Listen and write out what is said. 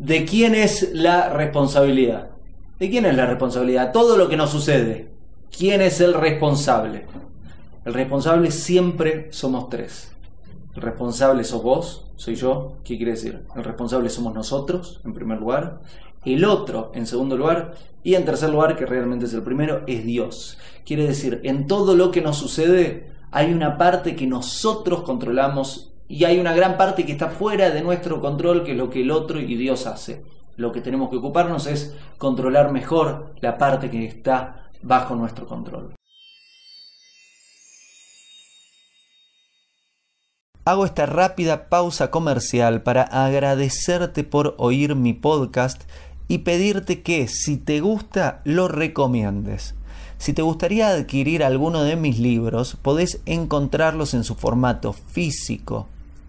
¿De quién es la responsabilidad? ¿De quién es la responsabilidad? Todo lo que nos sucede. ¿Quién es el responsable? El responsable siempre somos tres. El responsable sos vos, soy yo. ¿Qué quiere decir? El responsable somos nosotros, en primer lugar. El otro, en segundo lugar. Y en tercer lugar, que realmente es el primero, es Dios. Quiere decir, en todo lo que nos sucede hay una parte que nosotros controlamos y hay una gran parte que está fuera de nuestro control, que es lo que el otro y Dios hace. Lo que tenemos que ocuparnos es controlar mejor la parte que está bajo nuestro control. Hago esta rápida pausa comercial para agradecerte por oír mi podcast y pedirte que si te gusta lo recomiendes. Si te gustaría adquirir alguno de mis libros, podés encontrarlos en su formato físico